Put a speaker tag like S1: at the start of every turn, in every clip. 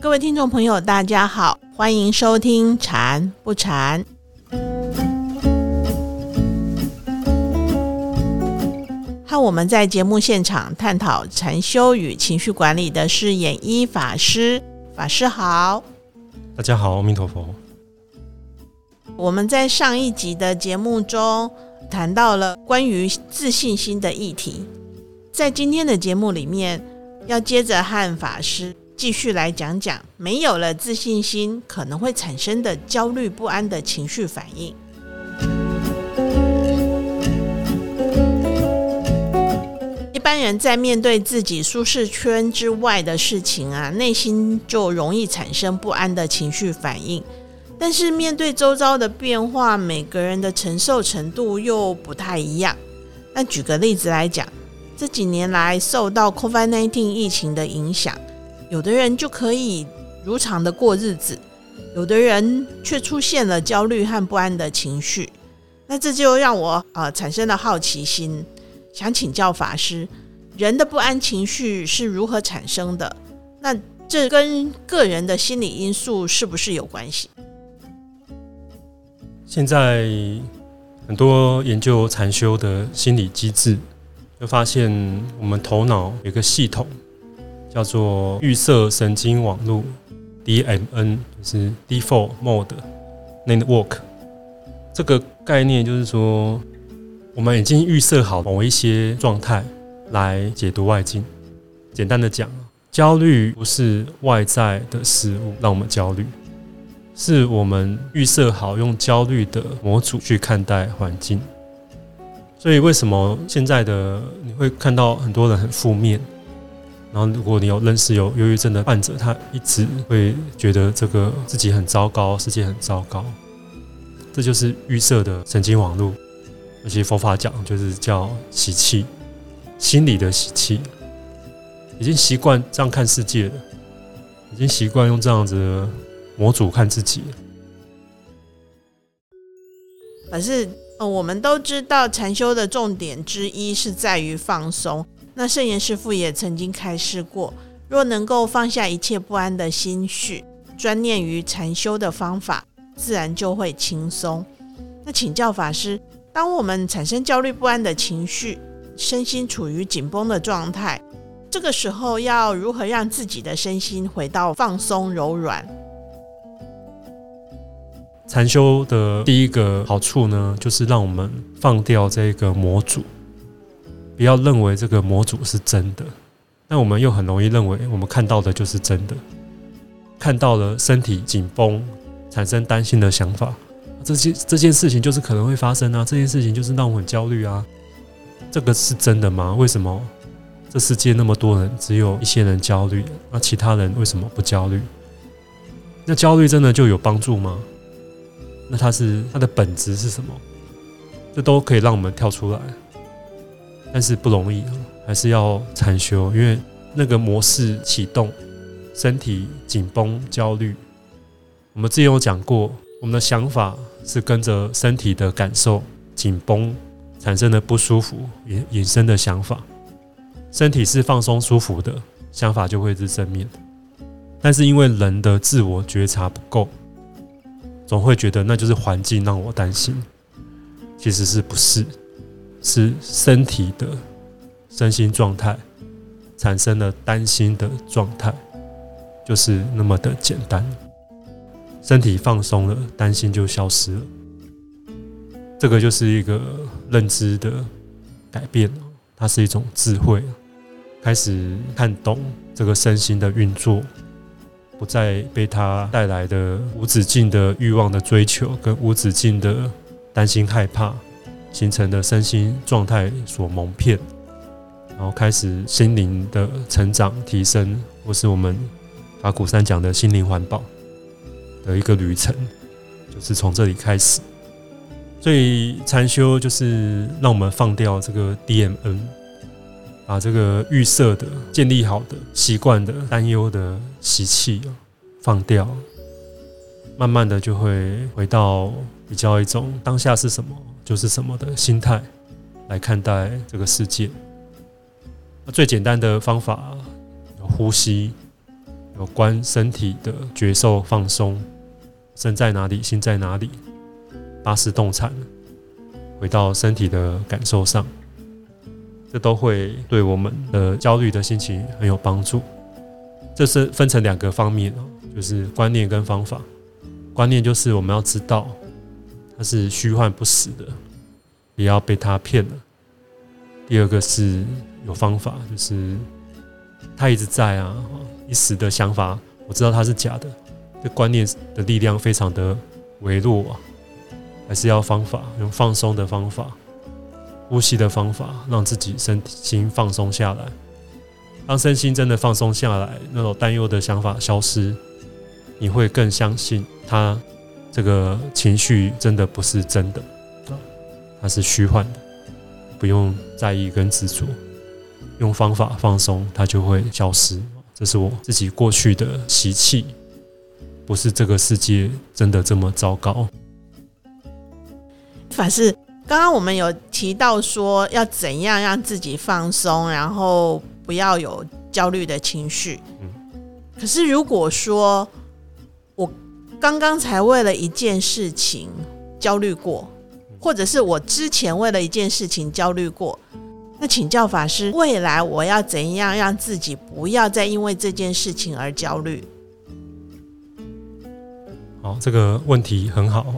S1: 各位听众朋友，大家好，欢迎收听《禅不禅》。和我们在节目现场探讨禅修与情绪管理的是演一法师，法师好。
S2: 大家好，阿弥陀佛。
S1: 我们在上一集的节目中谈到了关于自信心的议题，在今天的节目里面，要接着和法师继续来讲讲没有了自信心可能会产生的焦虑不安的情绪反应。一般人在面对自己舒适圈之外的事情啊，内心就容易产生不安的情绪反应。但是面对周遭的变化，每个人的承受程度又不太一样。那举个例子来讲，这几年来受到 COVID-19 疫情的影响，有的人就可以如常的过日子，有的人却出现了焦虑和不安的情绪。那这就让我呃产生了好奇心，想请教法师，人的不安情绪是如何产生的？那这跟个人的心理因素是不是有关系？
S2: 现在很多研究禅修的心理机制，就发现我们头脑有个系统叫做预设神经网络 （DMN），就是 Default Mode Network。这个概念就是说，我们已经预设好某一些状态来解读外境。简单的讲，焦虑不是外在的事物让我们焦虑。是我们预设好用焦虑的模组去看待环境，所以为什么现在的你会看到很多人很负面？然后如果你有认识有忧郁症的患者，他一直会觉得这个自己很糟糕，世界很糟糕，这就是预设的神经网络。而且佛法讲就是叫习气，心理的习气，已经习惯这样看世界了，已经习惯用这样子。模组看自己，
S1: 可是呃，我们都知道禅修的重点之一是在于放松。那圣严师父也曾经开示过，若能够放下一切不安的心绪，专念于禅修的方法，自然就会轻松。那请教法师，当我们产生焦虑不安的情绪，身心处于紧绷的状态，这个时候要如何让自己的身心回到放松柔软？
S2: 禅修的第一个好处呢，就是让我们放掉这个模组，不要认为这个模组是真的。但我们又很容易认为我们看到的就是真的，看到了身体紧绷，产生担心的想法，这件这件事情就是可能会发生啊，这件事情就是让我很焦虑啊。这个是真的吗？为什么这世界那么多人，只有一些人焦虑，那其他人为什么不焦虑？那焦虑真的就有帮助吗？那它是它的本质是什么？这都可以让我们跳出来，但是不容易，还是要禅修，因为那个模式启动，身体紧绷、焦虑。我们之前有讲过，我们的想法是跟着身体的感受紧绷产生的不舒服引引申的想法。身体是放松舒服的，想法就会是正面。但是因为人的自我觉察不够。总会觉得那就是环境让我担心，其实是不是？是身体的身心状态产生了担心的状态，就是那么的简单。身体放松了，担心就消失了。这个就是一个认知的改变，它是一种智慧，开始看懂这个身心的运作。不再被他带来的无止境的欲望的追求，跟无止境的担心害怕形成的身心状态所蒙骗，然后开始心灵的成长提升，或是我们法鼓山讲的心灵环保的一个旅程，就是从这里开始。所以禅修就是让我们放掉这个 DMN。把这个预设的、建立好的习惯的、担忧的习气放掉，慢慢的就会回到比较一种当下是什么就是什么的心态来看待这个世界。最简单的方法有呼吸，有关身体的觉受放松，身在哪里，心在哪里，八识动产，回到身体的感受上，这都会对我们的焦虑的心情很有帮助。这是分成两个方面哦，就是观念跟方法。观念就是我们要知道它是虚幻不实的，不要被它骗了。第二个是有方法，就是它一直在啊，一时的想法我知道它是假的，这观念的力量非常的微弱啊，还是要方法，用放松的方法、呼吸的方法，让自己身心放松下来。当身心真的放松下来，那种担忧的想法消失，你会更相信他这个情绪真的不是真的，它是虚幻的，不用在意跟执着，用方法放松，它就会消失。这是我自己过去的习气，不是这个世界真的这么糟糕。
S1: 法师，刚刚我们有提到说要怎样让自己放松，然后。不要有焦虑的情绪。嗯，可是如果说我刚刚才为了一件事情焦虑过，或者是我之前为了一件事情焦虑过，那请教法师，未来我要怎样让自己不要再因为这件事情而焦虑？
S2: 好，这个问题很好。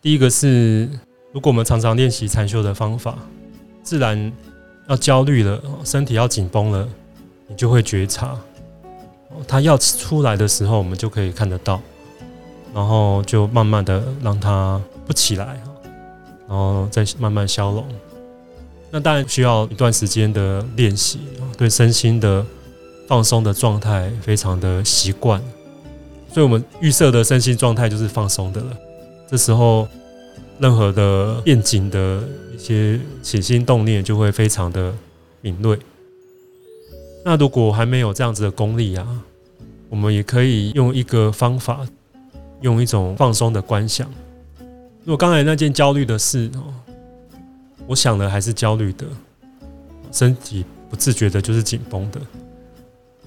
S2: 第一个是，如果我们常常练习禅修的方法，自然。要焦虑了，身体要紧绷了，你就会觉察，它要出来的时候，我们就可以看得到，然后就慢慢的让它不起来，然后再慢慢消融。那当然需要一段时间的练习，对身心的放松的状态非常的习惯，所以我们预设的身心状态就是放松的了。这时候。任何的变景的一些起心动念就会非常的敏锐。那如果还没有这样子的功力啊，我们也可以用一个方法，用一种放松的观想。如果刚才那件焦虑的事哦，我想的还是焦虑的，身体不自觉的就是紧绷的，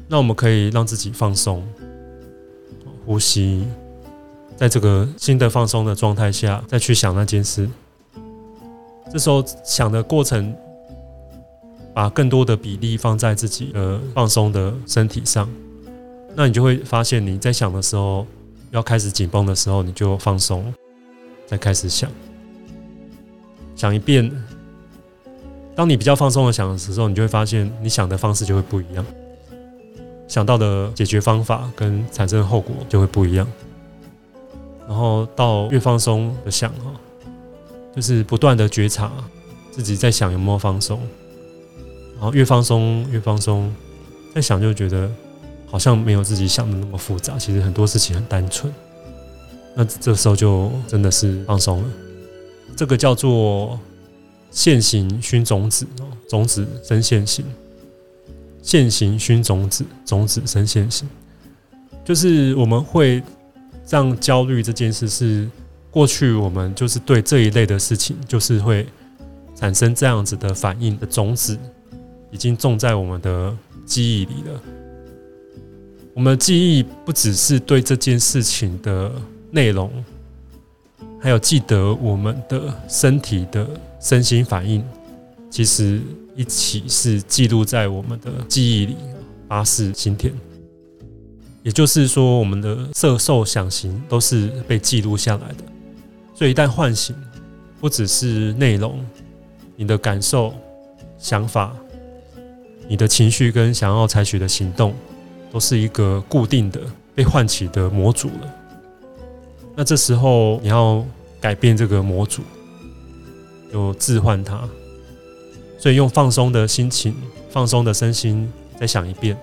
S2: 那我们可以让自己放松，呼吸。在这个新的放松的状态下，再去想那件事，这时候想的过程，把更多的比例放在自己的放松的身体上，那你就会发现，你在想的时候，要开始紧绷的时候，你就放松，再开始想，想一遍。当你比较放松的想的时候，你就会发现，你想的方式就会不一样，想到的解决方法跟产生的后果就会不一样。然后到越放松的想哈，就是不断的觉察自己在想有没有放松，然后越放松越放松，在想就觉得好像没有自己想的那么复杂，其实很多事情很单纯。那这时候就真的是放松了。这个叫做现行熏种子哦，种子生现行，现行熏种子，种子生现行，就是我们会。让焦虑这件事是过去，我们就是对这一类的事情，就是会产生这样子的反应的种子，已经种在我们的记忆里了。我们的记忆不只是对这件事情的内容，还有记得我们的身体的身心反应，其实一起是记录在我们的记忆里，八识心田。也就是说，我们的色、受、想、行都是被记录下来的。所以一旦唤醒，不只是内容，你的感受、想法、你的情绪跟想要采取的行动，都是一个固定的被唤起的模组了。那这时候你要改变这个模组，就置换它。所以用放松的心情、放松的身心，再想一遍。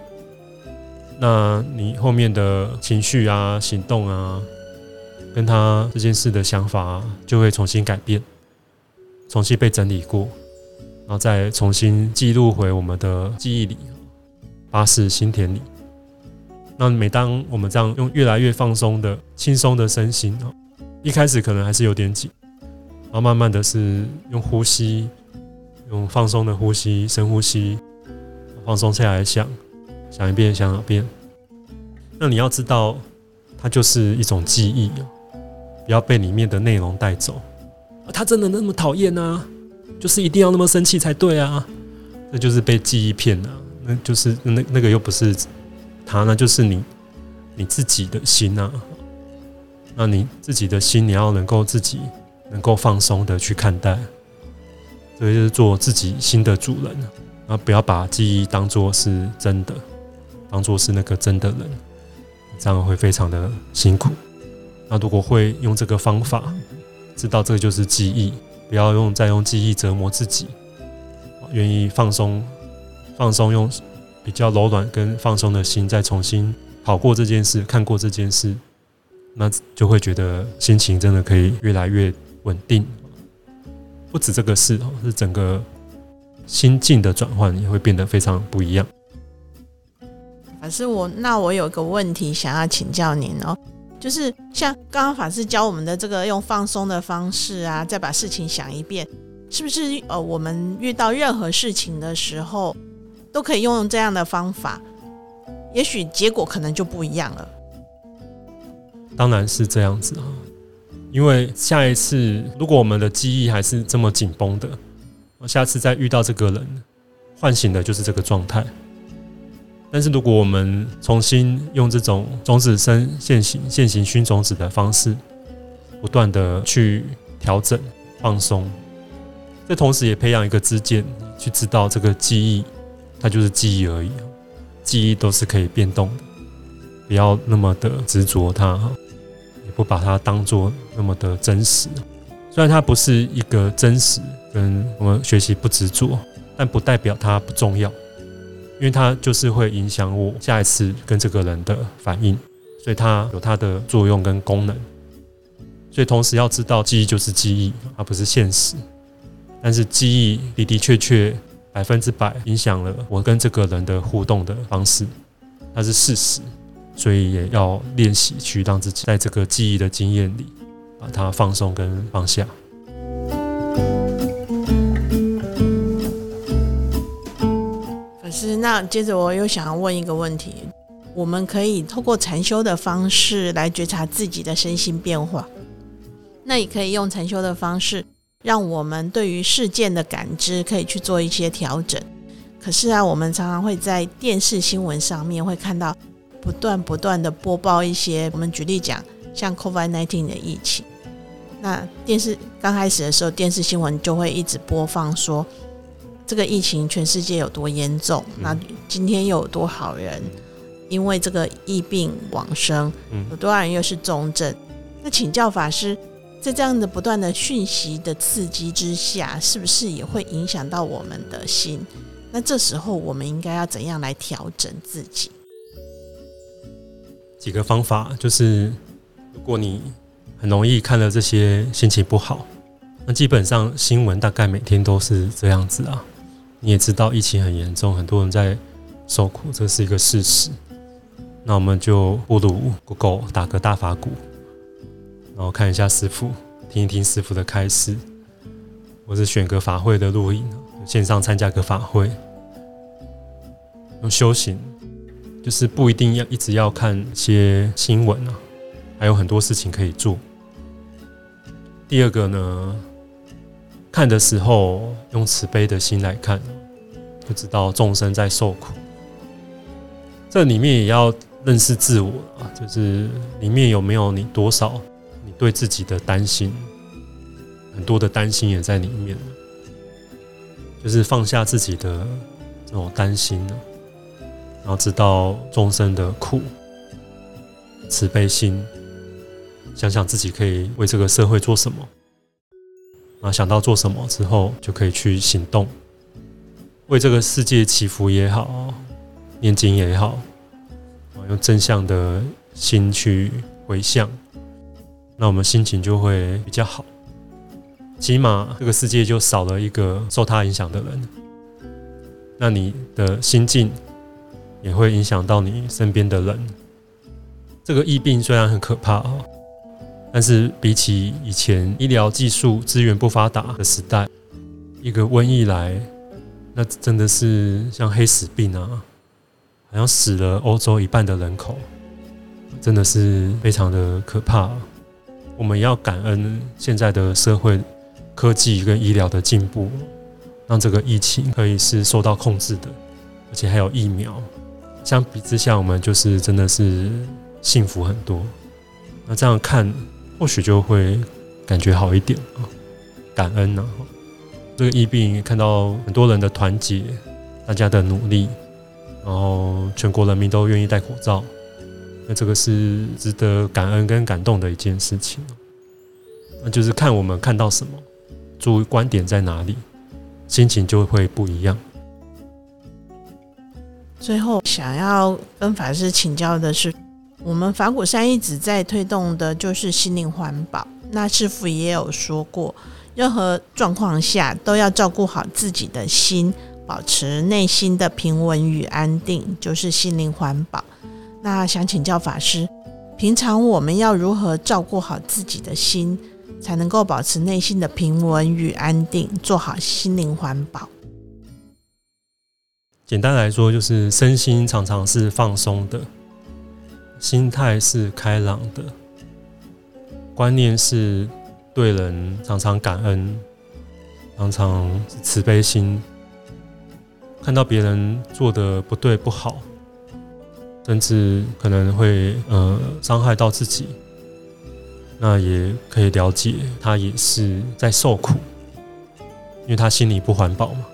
S2: 那你后面的情绪啊、行动啊，跟他这件事的想法，啊就会重新改变，重新被整理过，然后再重新记录回我们的记忆里，巴士心田里。那每当我们这样用越来越放松的、轻松的身心，一开始可能还是有点紧，然后慢慢的是用呼吸，用放松的呼吸、深呼吸，放松下来想，想一遍，想两遍。那你要知道，它就是一种记忆，不要被里面的内容带走。他真的那么讨厌啊？就是一定要那么生气才对啊？那就是被记忆骗了。那就是那那个又不是他，那就是你你自己的心啊。那你自己的心，你要能够自己能够放松的去看待，所以就是做自己心的主人，然后不要把记忆当做是真的，当做是那个真的人，这样会非常的辛苦。那如果会用这个方法，知道这个就是记忆，不要用再用记忆折磨自己，愿意放松，放松，用比较柔软跟放松的心，再重新跑过这件事，看过这件事。那就会觉得心情真的可以越来越稳定，不止这个事哦，是整个心境的转换也会变得非常不一样。
S1: 法师，我那我有个问题想要请教您哦，就是像刚刚法师教我们的这个用放松的方式啊，再把事情想一遍，是不是呃我们遇到任何事情的时候都可以用这样的方法？也许结果可能就不一样了。
S2: 当然是这样子啊，因为下一次如果我们的记忆还是这么紧绷的，我下次再遇到这个人，唤醒的就是这个状态。但是如果我们重新用这种种子生现行现行熏种子的方式，不断的去调整放松，这同时也培养一个知见，去知道这个记忆它就是记忆而已，记忆都是可以变动的，不要那么的执着它哈。不把它当做那么的真实，虽然它不是一个真实，跟我们学习不执着，但不代表它不重要，因为它就是会影响我下一次跟这个人的反应，所以它有它的作用跟功能。所以同时要知道，记忆就是记忆，而不是现实。但是记忆的的确确百分之百影响了我跟这个人的互动的方式，它是事实。所以也要练习去让自己在这个记忆的经验里，把它放松跟放下。
S1: 那接着我又想要问一个问题：我们可以透过禅修的方式来觉察自己的身心变化，那也可以用禅修的方式，让我们对于事件的感知可以去做一些调整。可是啊，我们常常会在电视新闻上面会看到。不断不断的播报一些，我们举例讲，像 COVID-19 的疫情，那电视刚开始的时候，电视新闻就会一直播放说，这个疫情全世界有多严重，那今天又有多好人因为这个疫病往生，有多少人又是重症？那请教法师，在这样的不断的讯息的刺激之下，是不是也会影响到我们的心？那这时候我们应该要怎样来调整自己？
S2: 几个方法就是，如果你很容易看了这些心情不好，那基本上新闻大概每天都是这样子啊。你也知道疫情很严重，很多人在受苦，这是一个事实。那我们就不如 Google 打个大法鼓，然后看一下师傅，听一听师傅的开示，或是选个法会的录影，线上参加个法会，用修行。就是不一定要一直要看些新闻啊，还有很多事情可以做。第二个呢，看的时候用慈悲的心来看，不知道众生在受苦。这里面也要认识自我啊，就是里面有没有你多少你对自己的担心，很多的担心也在里面，就是放下自己的这种担心呢。然后知道众生的苦，慈悲心，想想自己可以为这个社会做什么，啊，想到做什么之后，就可以去行动，为这个世界祈福也好，念经也好，用正向的心去回向，那我们心情就会比较好，起码这个世界就少了一个受他影响的人，那你的心境。也会影响到你身边的人。这个疫病虽然很可怕啊，但是比起以前医疗技术资源不发达的时代，一个瘟疫来，那真的是像黑死病啊，好像死了欧洲一半的人口，真的是非常的可怕。我们要感恩现在的社会科技跟医疗的进步，让这个疫情可以是受到控制的，而且还有疫苗。相比之下，我们就是真的是幸福很多。那这样看，或许就会感觉好一点啊，感恩呐。这个疫病看到很多人的团结，大家的努力，然后全国人民都愿意戴口罩，那这个是值得感恩跟感动的一件事情。那就是看我们看到什么，注意观点在哪里，心情就会不一样。
S1: 最后想要跟法师请教的是，我们法鼓山一直在推动的就是心灵环保。那师傅也有说过。任何状况下都要照顾好自己的心，保持内心的平稳与安定，就是心灵环保。那想请教法师，平常我们要如何照顾好自己的心，才能够保持内心的平稳与安定，做好心灵环保？
S2: 简单来说，就是身心常常是放松的，心态是开朗的，观念是。对人常常感恩，常常慈悲心。看到别人做的不对不好，甚至可能会呃伤害到自己，那也可以了解他也是在受苦，因为他心里不环保嘛，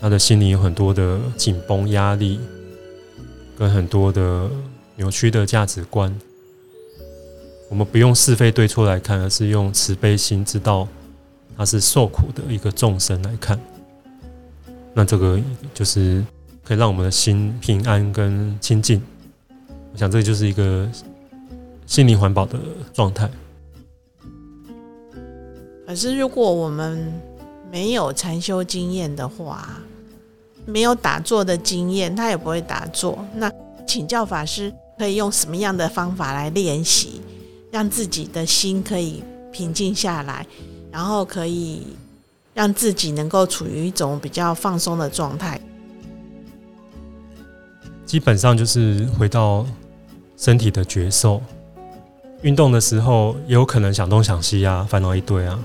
S2: 他的心里有很多的紧绷压力，跟很多的扭曲的价值观。我们不用是非对错来看，而是用慈悲心，知道他是受苦的一个众生来看。那这个就是可以让我们的心平安跟清净。我想这就是一个心灵环保的状态。
S1: 可是如果我们没有禅修经验的话，没有打坐的经验，他也不会打坐。那请教法师，可以用什么样的方法来练习？让自己的心可以平静下来，然后可以让自己能够处于一种比较放松的状态。
S2: 基本上就是回到身体的觉受。运动的时候也有可能想东想西啊，烦恼一堆啊。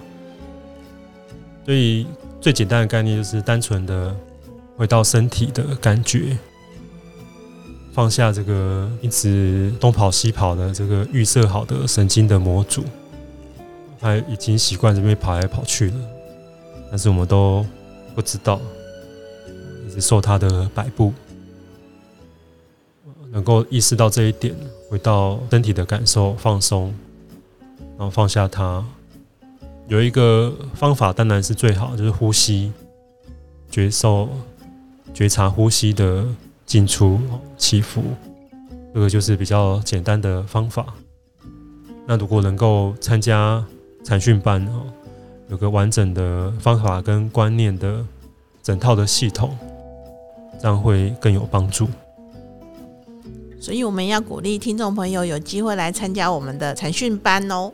S2: 所以最简单的概念就是单纯的回到身体的感觉。放下这个一直东跑西跑的这个预设好的神经的模组，他已经习惯这边跑来跑去了，但是我们都不知道，一直受他的摆布，能够意识到这一点，回到身体的感受，放松，然后放下它。有一个方法当然是最好，就是呼吸，觉受、觉察呼吸的。进出起伏，这个就是比较简单的方法。那如果能够参加禅训班哦，有个完整的方法跟观念的整套的系统，这样会更有帮助。
S1: 所以我们要鼓励听众朋友有机会来参加我们的禅训班哦。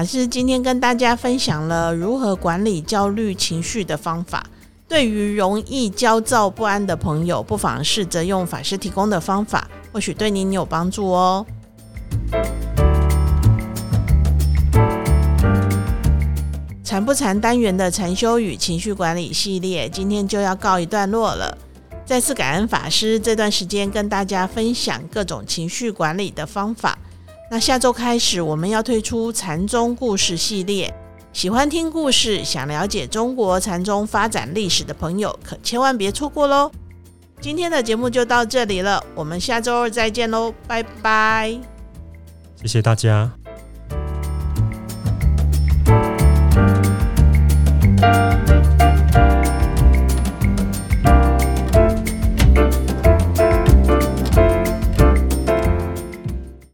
S1: 法师今天跟大家分享了如何管理焦虑情绪的方法。对于容易焦躁不安的朋友，不妨试着用法师提供的方法，或许对您有帮助哦。禅不禅单元的禅修与情绪管理系列，今天就要告一段落了。再次感恩法师这段时间跟大家分享各种情绪管理的方法。那下周开始，我们要推出禅宗故事系列。喜欢听故事、想了解中国禅宗发展历史的朋友，可千万别错过喽！今天的节目就到这里了，我们下周二再见喽，拜拜！
S2: 谢谢大家。